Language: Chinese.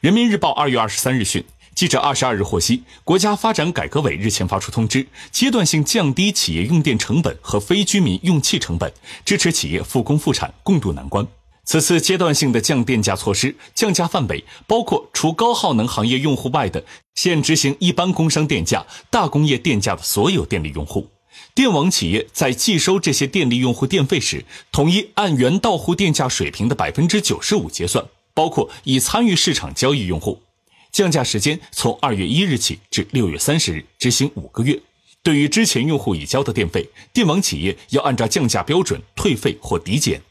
人民日报二月二十三日讯，记者二十二日获悉，国家发展改革委日前发出通知，阶段性降低企业用电成本和非居民用气成本，支持企业复工复产，共度难关。此次阶段性的降电价措施，降价范围包括除高耗能行业用户外的现执行一般工商电价、大工业电价的所有电力用户。电网企业在计收这些电力用户电费时，统一按原到户电价水平的百分之九十五结算，包括已参与市场交易用户。降价时间从二月一日起至六月三十日，执行五个月。对于之前用户已交的电费，电网企业要按照降价标准退费或抵减。